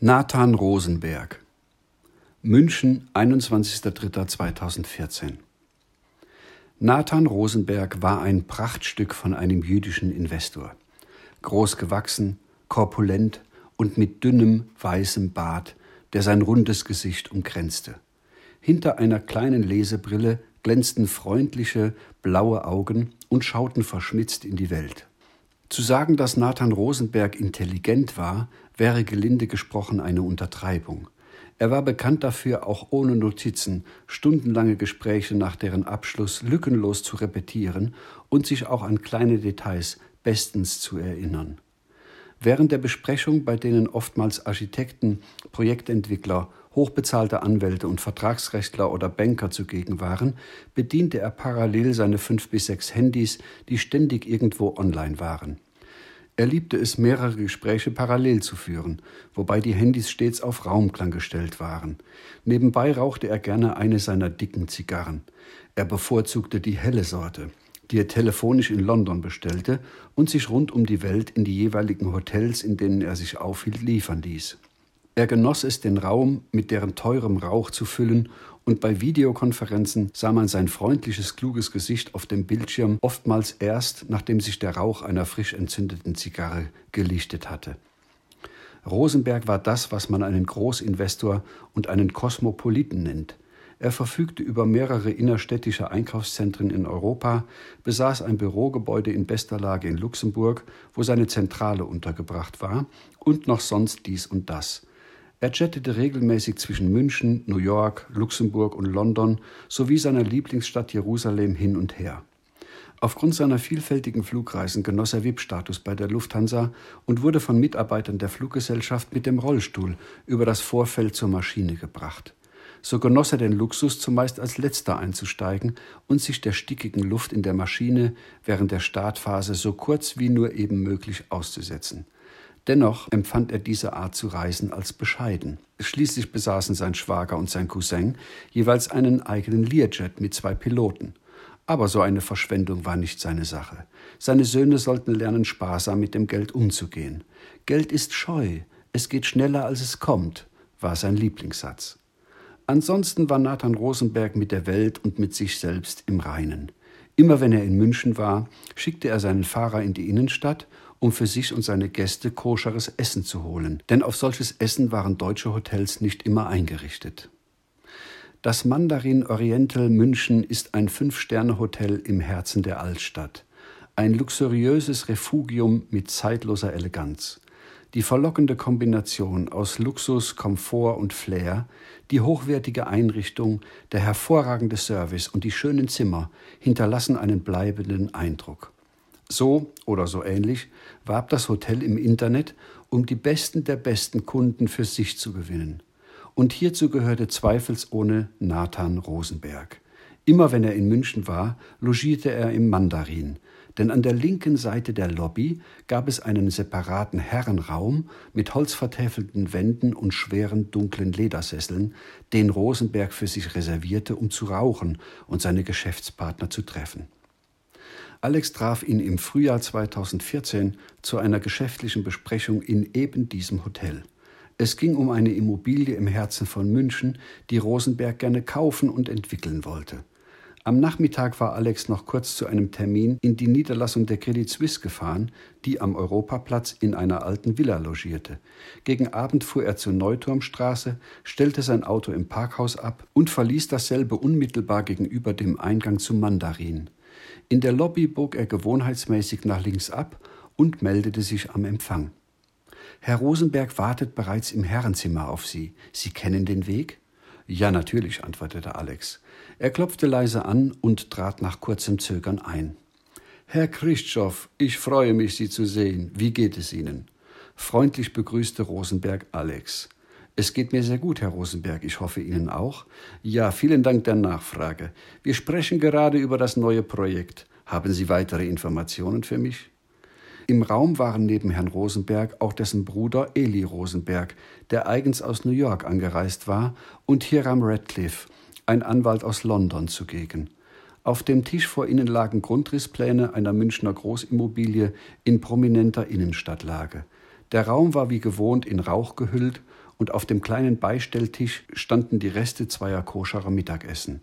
Nathan Rosenberg München, 21.03.2014 Nathan Rosenberg war ein Prachtstück von einem jüdischen Investor. Groß gewachsen, korpulent und mit dünnem, weißem Bart, der sein rundes Gesicht umkränzte. Hinter einer kleinen Lesebrille glänzten freundliche, blaue Augen und schauten verschmitzt in die Welt. Zu sagen, dass Nathan Rosenberg intelligent war, wäre gelinde gesprochen eine Untertreibung. Er war bekannt dafür, auch ohne Notizen stundenlange Gespräche nach deren Abschluss lückenlos zu repetieren und sich auch an kleine Details bestens zu erinnern. Während der Besprechung, bei denen oftmals Architekten, Projektentwickler, hochbezahlte Anwälte und Vertragsrechtler oder Banker zugegen waren, bediente er parallel seine fünf bis sechs Handys, die ständig irgendwo online waren. Er liebte es, mehrere Gespräche parallel zu führen, wobei die Handys stets auf Raumklang gestellt waren. Nebenbei rauchte er gerne eine seiner dicken Zigarren. Er bevorzugte die helle Sorte, die er telefonisch in London bestellte und sich rund um die Welt in die jeweiligen Hotels, in denen er sich aufhielt, liefern ließ. Er genoss es, den Raum mit deren teurem Rauch zu füllen, und bei Videokonferenzen sah man sein freundliches, kluges Gesicht auf dem Bildschirm oftmals erst, nachdem sich der Rauch einer frisch entzündeten Zigarre gelichtet hatte. Rosenberg war das, was man einen Großinvestor und einen Kosmopoliten nennt. Er verfügte über mehrere innerstädtische Einkaufszentren in Europa, besaß ein Bürogebäude in bester Lage in Luxemburg, wo seine Zentrale untergebracht war, und noch sonst dies und das. Er jettete regelmäßig zwischen München, New York, Luxemburg und London sowie seiner Lieblingsstadt Jerusalem hin und her. Aufgrund seiner vielfältigen Flugreisen genoss er VIP-Status bei der Lufthansa und wurde von Mitarbeitern der Fluggesellschaft mit dem Rollstuhl über das Vorfeld zur Maschine gebracht. So genoss er den Luxus, zumeist als letzter einzusteigen und sich der stickigen Luft in der Maschine während der Startphase so kurz wie nur eben möglich auszusetzen. Dennoch empfand er diese Art zu reisen als bescheiden. Schließlich besaßen sein Schwager und sein Cousin jeweils einen eigenen Learjet mit zwei Piloten. Aber so eine Verschwendung war nicht seine Sache. Seine Söhne sollten lernen, sparsam mit dem Geld umzugehen. Geld ist scheu, es geht schneller, als es kommt, war sein Lieblingssatz. Ansonsten war Nathan Rosenberg mit der Welt und mit sich selbst im Reinen. Immer wenn er in München war, schickte er seinen Fahrer in die Innenstadt um für sich und seine Gäste koscheres Essen zu holen, denn auf solches Essen waren deutsche Hotels nicht immer eingerichtet. Das Mandarin Oriental München ist ein Fünf-Sterne-Hotel im Herzen der Altstadt. Ein luxuriöses Refugium mit zeitloser Eleganz. Die verlockende Kombination aus Luxus, Komfort und Flair, die hochwertige Einrichtung, der hervorragende Service und die schönen Zimmer hinterlassen einen bleibenden Eindruck. So oder so ähnlich warb das Hotel im Internet, um die besten der besten Kunden für sich zu gewinnen. Und hierzu gehörte zweifelsohne Nathan Rosenberg. Immer wenn er in München war, logierte er im Mandarin, denn an der linken Seite der Lobby gab es einen separaten Herrenraum mit holzvertäfelten Wänden und schweren dunklen Ledersesseln, den Rosenberg für sich reservierte, um zu rauchen und seine Geschäftspartner zu treffen. Alex traf ihn im Frühjahr 2014 zu einer geschäftlichen Besprechung in eben diesem Hotel. Es ging um eine Immobilie im Herzen von München, die Rosenberg gerne kaufen und entwickeln wollte. Am Nachmittag war Alex noch kurz zu einem Termin in die Niederlassung der Credit Suisse gefahren, die am Europaplatz in einer alten Villa logierte. Gegen Abend fuhr er zur Neuturmstraße, stellte sein Auto im Parkhaus ab und verließ dasselbe unmittelbar gegenüber dem Eingang zum Mandarin. In der Lobby bog er gewohnheitsmäßig nach links ab und meldete sich am Empfang. Herr Rosenberg wartet bereits im Herrenzimmer auf Sie. Sie kennen den Weg? Ja, natürlich, antwortete Alex. Er klopfte leise an und trat nach kurzem Zögern ein. Herr Christoph, ich freue mich, Sie zu sehen. Wie geht es Ihnen? Freundlich begrüßte Rosenberg Alex. Es geht mir sehr gut, Herr Rosenberg. Ich hoffe Ihnen auch. Ja, vielen Dank der Nachfrage. Wir sprechen gerade über das neue Projekt. Haben Sie weitere Informationen für mich? Im Raum waren neben Herrn Rosenberg auch dessen Bruder Eli Rosenberg, der eigens aus New York angereist war, und Hiram Radcliffe, ein Anwalt aus London, zugegen. Auf dem Tisch vor ihnen lagen Grundrisspläne einer Münchner Großimmobilie in prominenter Innenstadtlage. Der Raum war wie gewohnt in Rauch gehüllt und auf dem kleinen Beistelltisch standen die Reste zweier koscherer Mittagessen.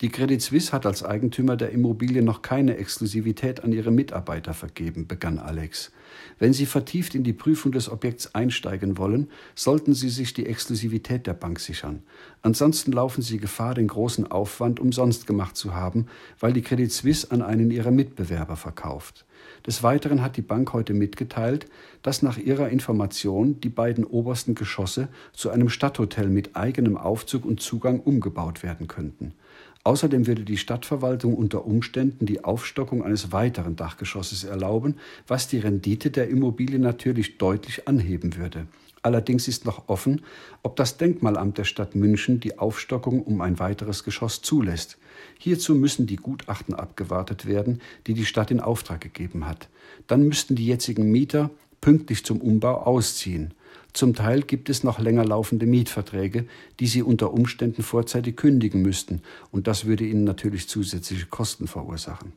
Die Credit Suisse hat als Eigentümer der Immobilie noch keine Exklusivität an ihre Mitarbeiter vergeben, begann Alex. Wenn Sie vertieft in die Prüfung des Objekts einsteigen wollen, sollten Sie sich die Exklusivität der Bank sichern. Ansonsten laufen Sie Gefahr, den großen Aufwand umsonst gemacht zu haben, weil die Credit Suisse an einen ihrer Mitbewerber verkauft. Des Weiteren hat die Bank heute mitgeteilt, dass nach ihrer Information die beiden obersten Geschosse zu einem Stadthotel mit eigenem Aufzug und Zugang umgebaut werden könnten. Außerdem würde die Stadtverwaltung unter Umständen die Aufstockung eines weiteren Dachgeschosses erlauben, was die Rendite der Immobilie natürlich deutlich anheben würde. Allerdings ist noch offen, ob das Denkmalamt der Stadt München die Aufstockung um ein weiteres Geschoss zulässt. Hierzu müssen die Gutachten abgewartet werden, die die Stadt in Auftrag gegeben hat. Dann müssten die jetzigen Mieter pünktlich zum Umbau ausziehen. Zum Teil gibt es noch länger laufende Mietverträge, die sie unter Umständen vorzeitig kündigen müssten, und das würde ihnen natürlich zusätzliche Kosten verursachen.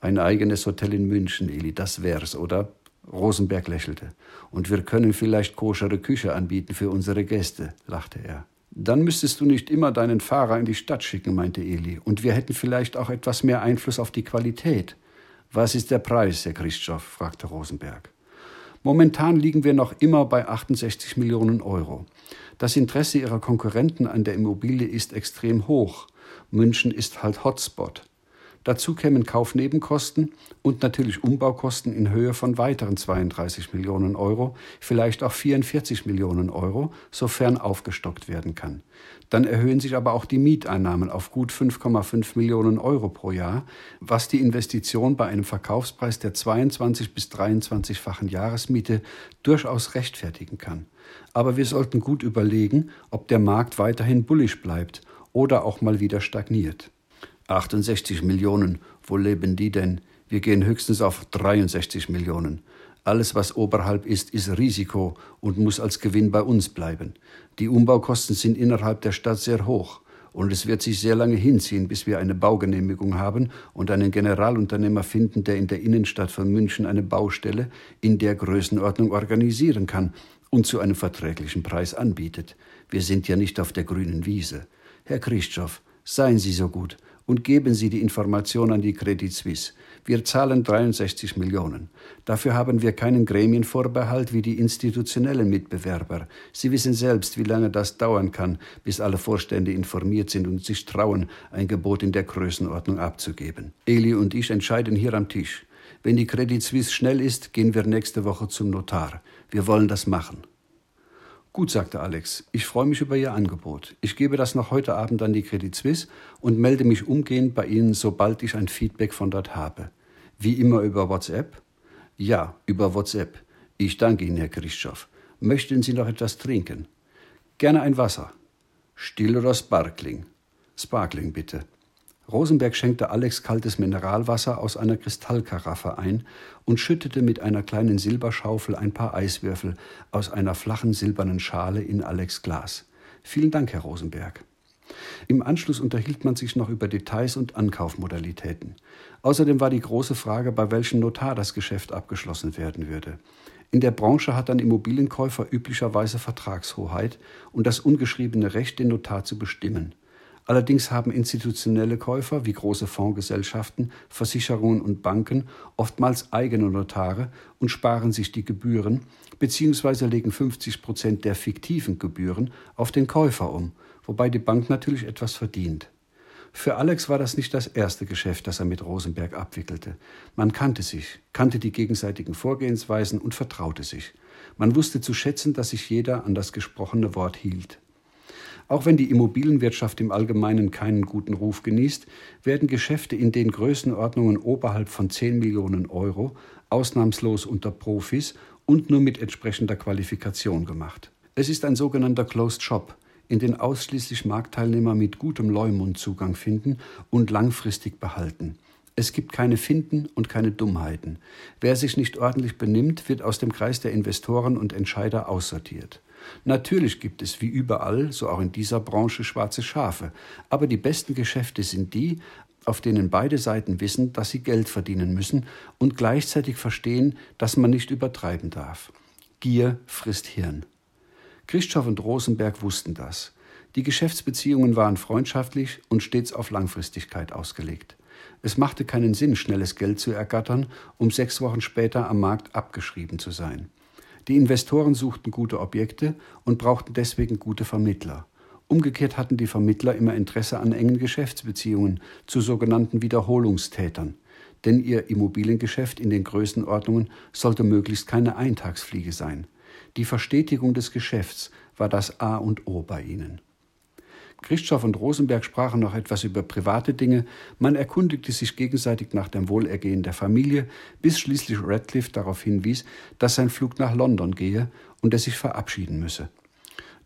Ein eigenes Hotel in München, Eli, das wär's, oder? Rosenberg lächelte. Und wir können vielleicht koschere Küche anbieten für unsere Gäste, lachte er. Dann müsstest du nicht immer deinen Fahrer in die Stadt schicken, meinte Eli, und wir hätten vielleicht auch etwas mehr Einfluss auf die Qualität. Was ist der Preis, Herr Christoph? fragte Rosenberg. Momentan liegen wir noch immer bei 68 Millionen Euro. Das Interesse ihrer Konkurrenten an der Immobilie ist extrem hoch. München ist halt Hotspot. Dazu kämen Kaufnebenkosten und natürlich Umbaukosten in Höhe von weiteren 32 Millionen Euro, vielleicht auch 44 Millionen Euro, sofern aufgestockt werden kann. Dann erhöhen sich aber auch die Mieteinnahmen auf gut 5,5 Millionen Euro pro Jahr, was die Investition bei einem Verkaufspreis der 22 bis 23-fachen Jahresmiete durchaus rechtfertigen kann. Aber wir sollten gut überlegen, ob der Markt weiterhin bullisch bleibt oder auch mal wieder stagniert. 68 Millionen, wo leben die denn? Wir gehen höchstens auf 63 Millionen. Alles, was oberhalb ist, ist Risiko und muss als Gewinn bei uns bleiben. Die Umbaukosten sind innerhalb der Stadt sehr hoch und es wird sich sehr lange hinziehen, bis wir eine Baugenehmigung haben und einen Generalunternehmer finden, der in der Innenstadt von München eine Baustelle in der Größenordnung organisieren kann und zu einem verträglichen Preis anbietet. Wir sind ja nicht auf der grünen Wiese. Herr Christoph, seien Sie so gut und geben Sie die Information an die Credit Suisse. Wir zahlen 63 Millionen. Dafür haben wir keinen Gremienvorbehalt wie die institutionellen Mitbewerber. Sie wissen selbst, wie lange das dauern kann, bis alle Vorstände informiert sind und sich trauen, ein Gebot in der Größenordnung abzugeben. Eli und ich entscheiden hier am Tisch. Wenn die Credit Suisse schnell ist, gehen wir nächste Woche zum Notar. Wir wollen das machen. Gut, sagte Alex, ich freue mich über Ihr Angebot. Ich gebe das noch heute Abend an die Credit Suisse und melde mich umgehend bei Ihnen, sobald ich ein Feedback von dort habe. Wie immer über WhatsApp? Ja, über WhatsApp. Ich danke Ihnen, Herr Christoph. Möchten Sie noch etwas trinken? Gerne ein Wasser. Still oder Sparkling? Sparkling, bitte. Rosenberg schenkte Alex kaltes Mineralwasser aus einer Kristallkaraffe ein und schüttete mit einer kleinen Silberschaufel ein paar Eiswürfel aus einer flachen silbernen Schale in Alex Glas. Vielen Dank, Herr Rosenberg. Im Anschluss unterhielt man sich noch über Details und Ankaufmodalitäten. Außerdem war die große Frage, bei welchem Notar das Geschäft abgeschlossen werden würde. In der Branche hat ein Immobilienkäufer üblicherweise Vertragshoheit und das ungeschriebene Recht, den Notar zu bestimmen. Allerdings haben institutionelle Käufer wie große Fondsgesellschaften, Versicherungen und Banken oftmals eigene Notare und sparen sich die Gebühren bzw. legen 50 Prozent der fiktiven Gebühren auf den Käufer um, wobei die Bank natürlich etwas verdient. Für Alex war das nicht das erste Geschäft, das er mit Rosenberg abwickelte. Man kannte sich, kannte die gegenseitigen Vorgehensweisen und vertraute sich. Man wusste zu schätzen, dass sich jeder an das gesprochene Wort hielt. Auch wenn die Immobilienwirtschaft im Allgemeinen keinen guten Ruf genießt, werden Geschäfte in den Größenordnungen oberhalb von 10 Millionen Euro ausnahmslos unter Profis und nur mit entsprechender Qualifikation gemacht. Es ist ein sogenannter Closed Shop, in den ausschließlich Marktteilnehmer mit gutem Leumund Zugang finden und langfristig behalten. Es gibt keine Finden und keine Dummheiten. Wer sich nicht ordentlich benimmt, wird aus dem Kreis der Investoren und Entscheider aussortiert. Natürlich gibt es wie überall, so auch in dieser Branche, schwarze Schafe, aber die besten Geschäfte sind die, auf denen beide Seiten wissen, dass sie Geld verdienen müssen und gleichzeitig verstehen, dass man nicht übertreiben darf. Gier frisst Hirn. Christoph und Rosenberg wussten das. Die Geschäftsbeziehungen waren freundschaftlich und stets auf Langfristigkeit ausgelegt. Es machte keinen Sinn, schnelles Geld zu ergattern, um sechs Wochen später am Markt abgeschrieben zu sein. Die Investoren suchten gute Objekte und brauchten deswegen gute Vermittler. Umgekehrt hatten die Vermittler immer Interesse an engen Geschäftsbeziehungen zu sogenannten Wiederholungstätern. Denn ihr Immobiliengeschäft in den Größenordnungen sollte möglichst keine Eintagsfliege sein. Die Verstetigung des Geschäfts war das A und O bei ihnen. Christoph und Rosenberg sprachen noch etwas über private Dinge, man erkundigte sich gegenseitig nach dem Wohlergehen der Familie, bis schließlich Radcliffe darauf hinwies, dass sein Flug nach London gehe und er sich verabschieden müsse.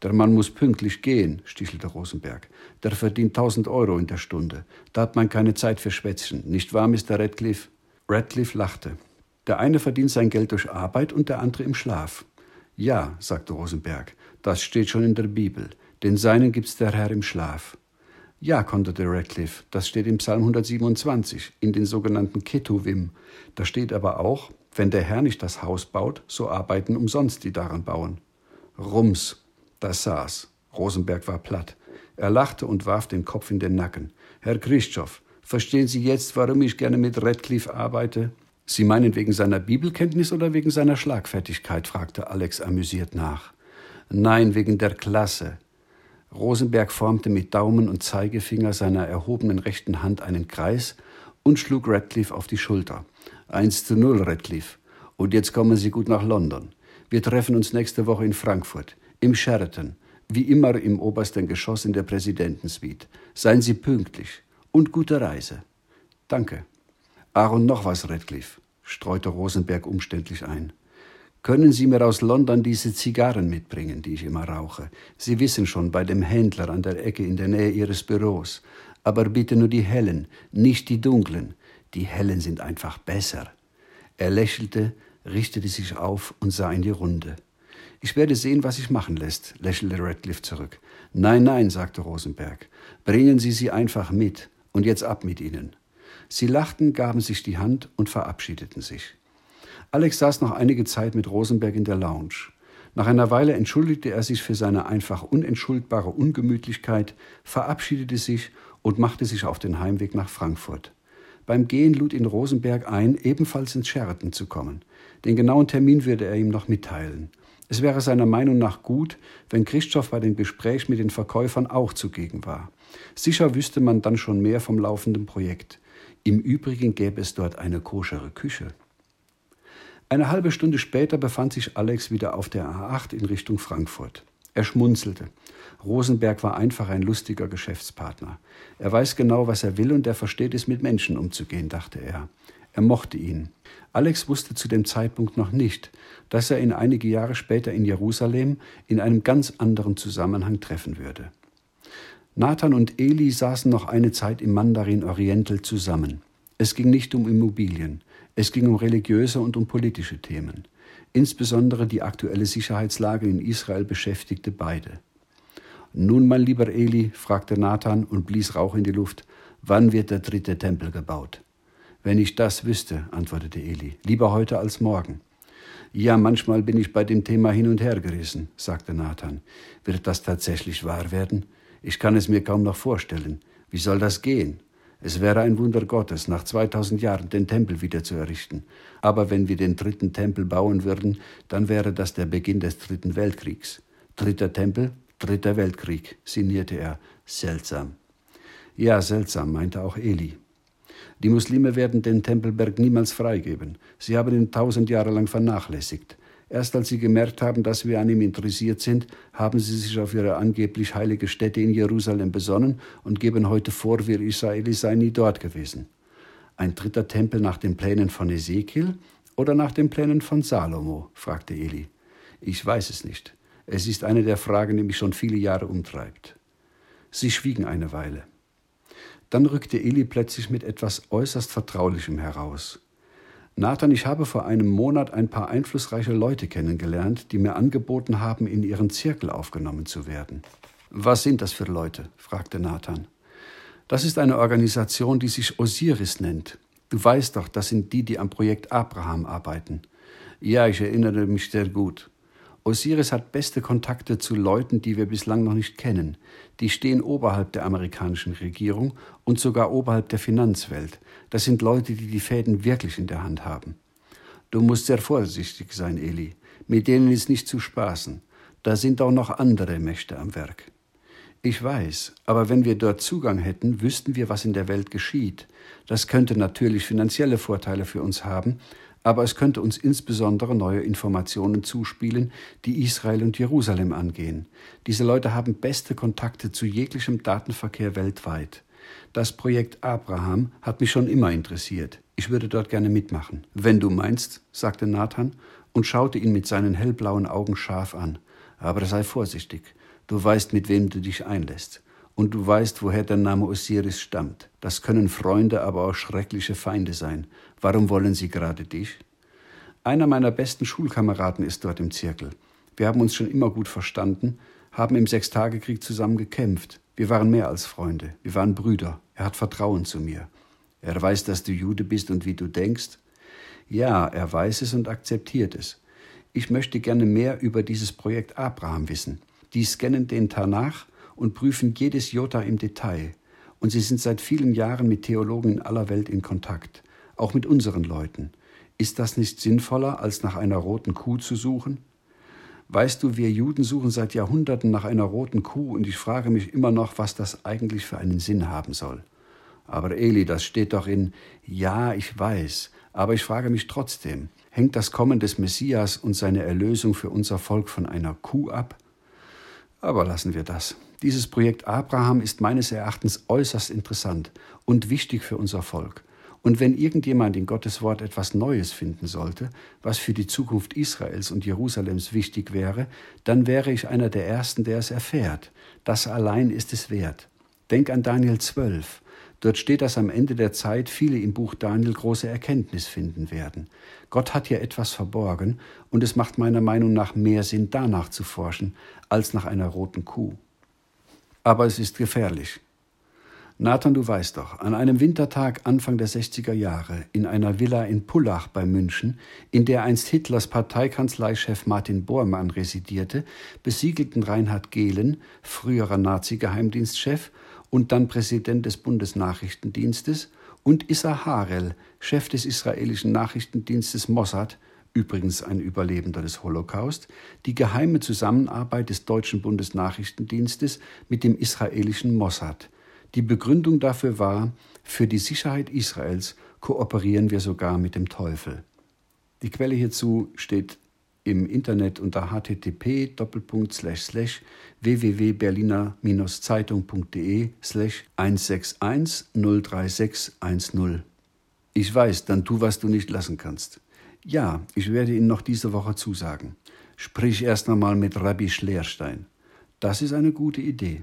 Der Mann muss pünktlich gehen, stichelte Rosenberg. Der verdient tausend Euro in der Stunde. Da hat man keine Zeit für Schwätzchen, nicht wahr, Mr. Radcliffe? Radcliffe lachte. Der eine verdient sein Geld durch Arbeit und der andere im Schlaf. Ja, sagte Rosenberg, das steht schon in der Bibel. Den Seinen gibt's der Herr im Schlaf. Ja, konterte Radcliffe, das steht im Psalm 127, in den sogenannten Ketuvim. Da steht aber auch, wenn der Herr nicht das Haus baut, so arbeiten umsonst die daran bauen. Rums, das saß. Rosenberg war platt. Er lachte und warf den Kopf in den Nacken. Herr Christoph, verstehen Sie jetzt, warum ich gerne mit Radcliffe arbeite? Sie meinen wegen seiner Bibelkenntnis oder wegen seiner Schlagfertigkeit? fragte Alex amüsiert nach. Nein, wegen der Klasse. Rosenberg formte mit Daumen und Zeigefinger seiner erhobenen rechten Hand einen Kreis und schlug Radcliffe auf die Schulter. Eins zu null, Radcliffe. Und jetzt kommen Sie gut nach London. Wir treffen uns nächste Woche in Frankfurt, im Sheraton, wie immer im obersten Geschoss in der Präsidentensuite. Seien Sie pünktlich und gute Reise. Danke. Aaron noch was, Radcliffe, streute Rosenberg umständlich ein. Können Sie mir aus London diese Zigarren mitbringen, die ich immer rauche? Sie wissen schon, bei dem Händler an der Ecke in der Nähe Ihres Büros. Aber bitte nur die hellen, nicht die dunklen. Die hellen sind einfach besser. Er lächelte, richtete sich auf und sah in die Runde. Ich werde sehen, was sich machen lässt, lächelte Radcliffe zurück. Nein, nein, sagte Rosenberg. Bringen Sie sie einfach mit. Und jetzt ab mit ihnen. Sie lachten, gaben sich die Hand und verabschiedeten sich. Alex saß noch einige Zeit mit Rosenberg in der Lounge. Nach einer Weile entschuldigte er sich für seine einfach unentschuldbare Ungemütlichkeit, verabschiedete sich und machte sich auf den Heimweg nach Frankfurt. Beim Gehen lud ihn Rosenberg ein, ebenfalls ins Sheraton zu kommen. Den genauen Termin würde er ihm noch mitteilen. Es wäre seiner Meinung nach gut, wenn Christoph bei dem Gespräch mit den Verkäufern auch zugegen war. Sicher wüsste man dann schon mehr vom laufenden Projekt. Im Übrigen gäbe es dort eine koschere Küche. Eine halbe Stunde später befand sich Alex wieder auf der A8 in Richtung Frankfurt. Er schmunzelte. Rosenberg war einfach ein lustiger Geschäftspartner. Er weiß genau, was er will und er versteht es, mit Menschen umzugehen, dachte er. Er mochte ihn. Alex wusste zu dem Zeitpunkt noch nicht, dass er ihn einige Jahre später in Jerusalem in einem ganz anderen Zusammenhang treffen würde. Nathan und Eli saßen noch eine Zeit im Mandarin Oriental zusammen. Es ging nicht um Immobilien. Es ging um religiöse und um politische Themen. Insbesondere die aktuelle Sicherheitslage in Israel beschäftigte beide. Nun, mein lieber Eli, fragte Nathan und blies Rauch in die Luft, wann wird der dritte Tempel gebaut? Wenn ich das wüsste, antwortete Eli, lieber heute als morgen. Ja, manchmal bin ich bei dem Thema hin und her gerissen, sagte Nathan. Wird das tatsächlich wahr werden? Ich kann es mir kaum noch vorstellen. Wie soll das gehen? Es wäre ein Wunder Gottes, nach 2000 Jahren den Tempel wieder zu errichten. Aber wenn wir den dritten Tempel bauen würden, dann wäre das der Beginn des dritten Weltkriegs. Dritter Tempel, dritter Weltkrieg, sinnierte er. Seltsam. Ja, seltsam, meinte auch Eli. Die Muslime werden den Tempelberg niemals freigeben. Sie haben ihn tausend Jahre lang vernachlässigt. Erst als sie gemerkt haben, dass wir an ihm interessiert sind, haben sie sich auf ihre angeblich heilige Stätte in Jerusalem besonnen und geben heute vor, wir Israelis seien nie dort gewesen. Ein dritter Tempel nach den Plänen von Ezekiel oder nach den Plänen von Salomo? fragte Eli. Ich weiß es nicht. Es ist eine der Fragen, die mich schon viele Jahre umtreibt. Sie schwiegen eine Weile. Dann rückte Eli plötzlich mit etwas äußerst Vertraulichem heraus. Nathan, ich habe vor einem Monat ein paar einflussreiche Leute kennengelernt, die mir angeboten haben, in ihren Zirkel aufgenommen zu werden. Was sind das für Leute? fragte Nathan. Das ist eine Organisation, die sich Osiris nennt. Du weißt doch, das sind die, die am Projekt Abraham arbeiten. Ja, ich erinnere mich sehr gut. Osiris hat beste Kontakte zu Leuten, die wir bislang noch nicht kennen. Die stehen oberhalb der amerikanischen Regierung und sogar oberhalb der Finanzwelt. Das sind Leute, die die Fäden wirklich in der Hand haben. Du musst sehr vorsichtig sein, Eli. Mit denen ist nicht zu spaßen. Da sind auch noch andere Mächte am Werk. Ich weiß, aber wenn wir dort Zugang hätten, wüssten wir, was in der Welt geschieht. Das könnte natürlich finanzielle Vorteile für uns haben, aber es könnte uns insbesondere neue Informationen zuspielen, die Israel und Jerusalem angehen. Diese Leute haben beste Kontakte zu jeglichem Datenverkehr weltweit. Das Projekt Abraham hat mich schon immer interessiert. Ich würde dort gerne mitmachen. Wenn du meinst, sagte Nathan und schaute ihn mit seinen hellblauen Augen scharf an. Aber sei vorsichtig. Du weißt, mit wem du dich einlässt. Und du weißt, woher der Name Osiris stammt. Das können Freunde, aber auch schreckliche Feinde sein. Warum wollen sie gerade dich? Einer meiner besten Schulkameraden ist dort im Zirkel. Wir haben uns schon immer gut verstanden, haben im Sechstagekrieg zusammen gekämpft. Wir waren mehr als Freunde, wir waren Brüder. Er hat Vertrauen zu mir. Er weiß, dass du Jude bist und wie du denkst. Ja, er weiß es und akzeptiert es. Ich möchte gerne mehr über dieses Projekt Abraham wissen. Die scannen den Tanach und prüfen jedes Jota im Detail. Und sie sind seit vielen Jahren mit Theologen in aller Welt in Kontakt, auch mit unseren Leuten. Ist das nicht sinnvoller, als nach einer roten Kuh zu suchen? Weißt du, wir Juden suchen seit Jahrhunderten nach einer roten Kuh und ich frage mich immer noch, was das eigentlich für einen Sinn haben soll. Aber Eli, das steht doch in Ja, ich weiß, aber ich frage mich trotzdem, hängt das Kommen des Messias und seine Erlösung für unser Volk von einer Kuh ab? Aber lassen wir das. Dieses Projekt Abraham ist meines Erachtens äußerst interessant und wichtig für unser Volk. Und wenn irgendjemand in Gottes Wort etwas Neues finden sollte, was für die Zukunft Israels und Jerusalems wichtig wäre, dann wäre ich einer der Ersten, der es erfährt. Das allein ist es wert. Denk an Daniel 12. Dort steht, dass am Ende der Zeit viele im Buch Daniel große Erkenntnis finden werden. Gott hat hier etwas verborgen, und es macht meiner Meinung nach mehr Sinn, danach zu forschen, als nach einer roten Kuh. Aber es ist gefährlich. Nathan, du weißt doch, an einem Wintertag Anfang der 60er Jahre in einer Villa in Pullach bei München, in der einst Hitlers Parteikanzleichef Martin Bormann residierte, besiegelten Reinhard Gehlen, früherer Nazi-Geheimdienstchef, und dann Präsident des Bundesnachrichtendienstes, und Issa Harel, Chef des israelischen Nachrichtendienstes Mossad, übrigens ein Überlebender des Holocaust, die geheime Zusammenarbeit des deutschen Bundesnachrichtendienstes mit dem israelischen Mossad. Die Begründung dafür war, für die Sicherheit Israels kooperieren wir sogar mit dem Teufel. Die Quelle hierzu steht im Internet unter http www.berliner-zeitung.de slash 161 03610. Ich weiß, dann tu, was du nicht lassen kannst. Ja, ich werde Ihnen noch diese Woche zusagen. Sprich erst einmal mit Rabbi Schleerstein. Das ist eine gute Idee.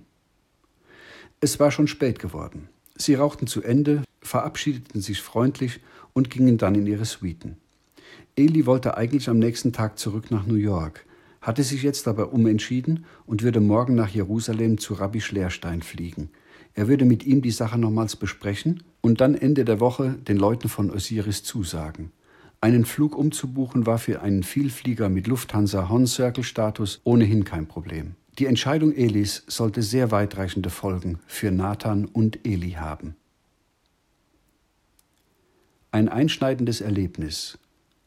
Es war schon spät geworden. Sie rauchten zu Ende, verabschiedeten sich freundlich und gingen dann in ihre Suiten. Eli wollte eigentlich am nächsten Tag zurück nach New York, hatte sich jetzt aber umentschieden und würde morgen nach Jerusalem zu Rabbi Schleerstein fliegen. Er würde mit ihm die Sache nochmals besprechen und dann Ende der Woche den Leuten von Osiris zusagen. Einen Flug umzubuchen war für einen Vielflieger mit Lufthansa Horn Circle Status ohnehin kein Problem. Die Entscheidung Elis sollte sehr weitreichende Folgen für Nathan und Eli haben. Ein einschneidendes Erlebnis,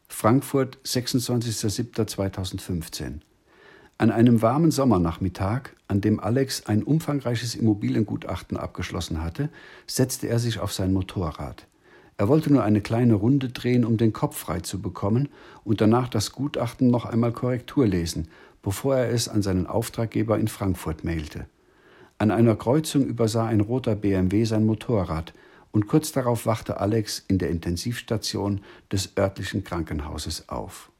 Frankfurt, 26.07.2015. An einem warmen Sommernachmittag, an dem Alex ein umfangreiches Immobiliengutachten abgeschlossen hatte, setzte er sich auf sein Motorrad. Er wollte nur eine kleine Runde drehen, um den Kopf frei zu bekommen und danach das Gutachten noch einmal Korrektur lesen, bevor er es an seinen Auftraggeber in Frankfurt mailte. An einer Kreuzung übersah ein roter BMW sein Motorrad und kurz darauf wachte Alex in der Intensivstation des örtlichen Krankenhauses auf.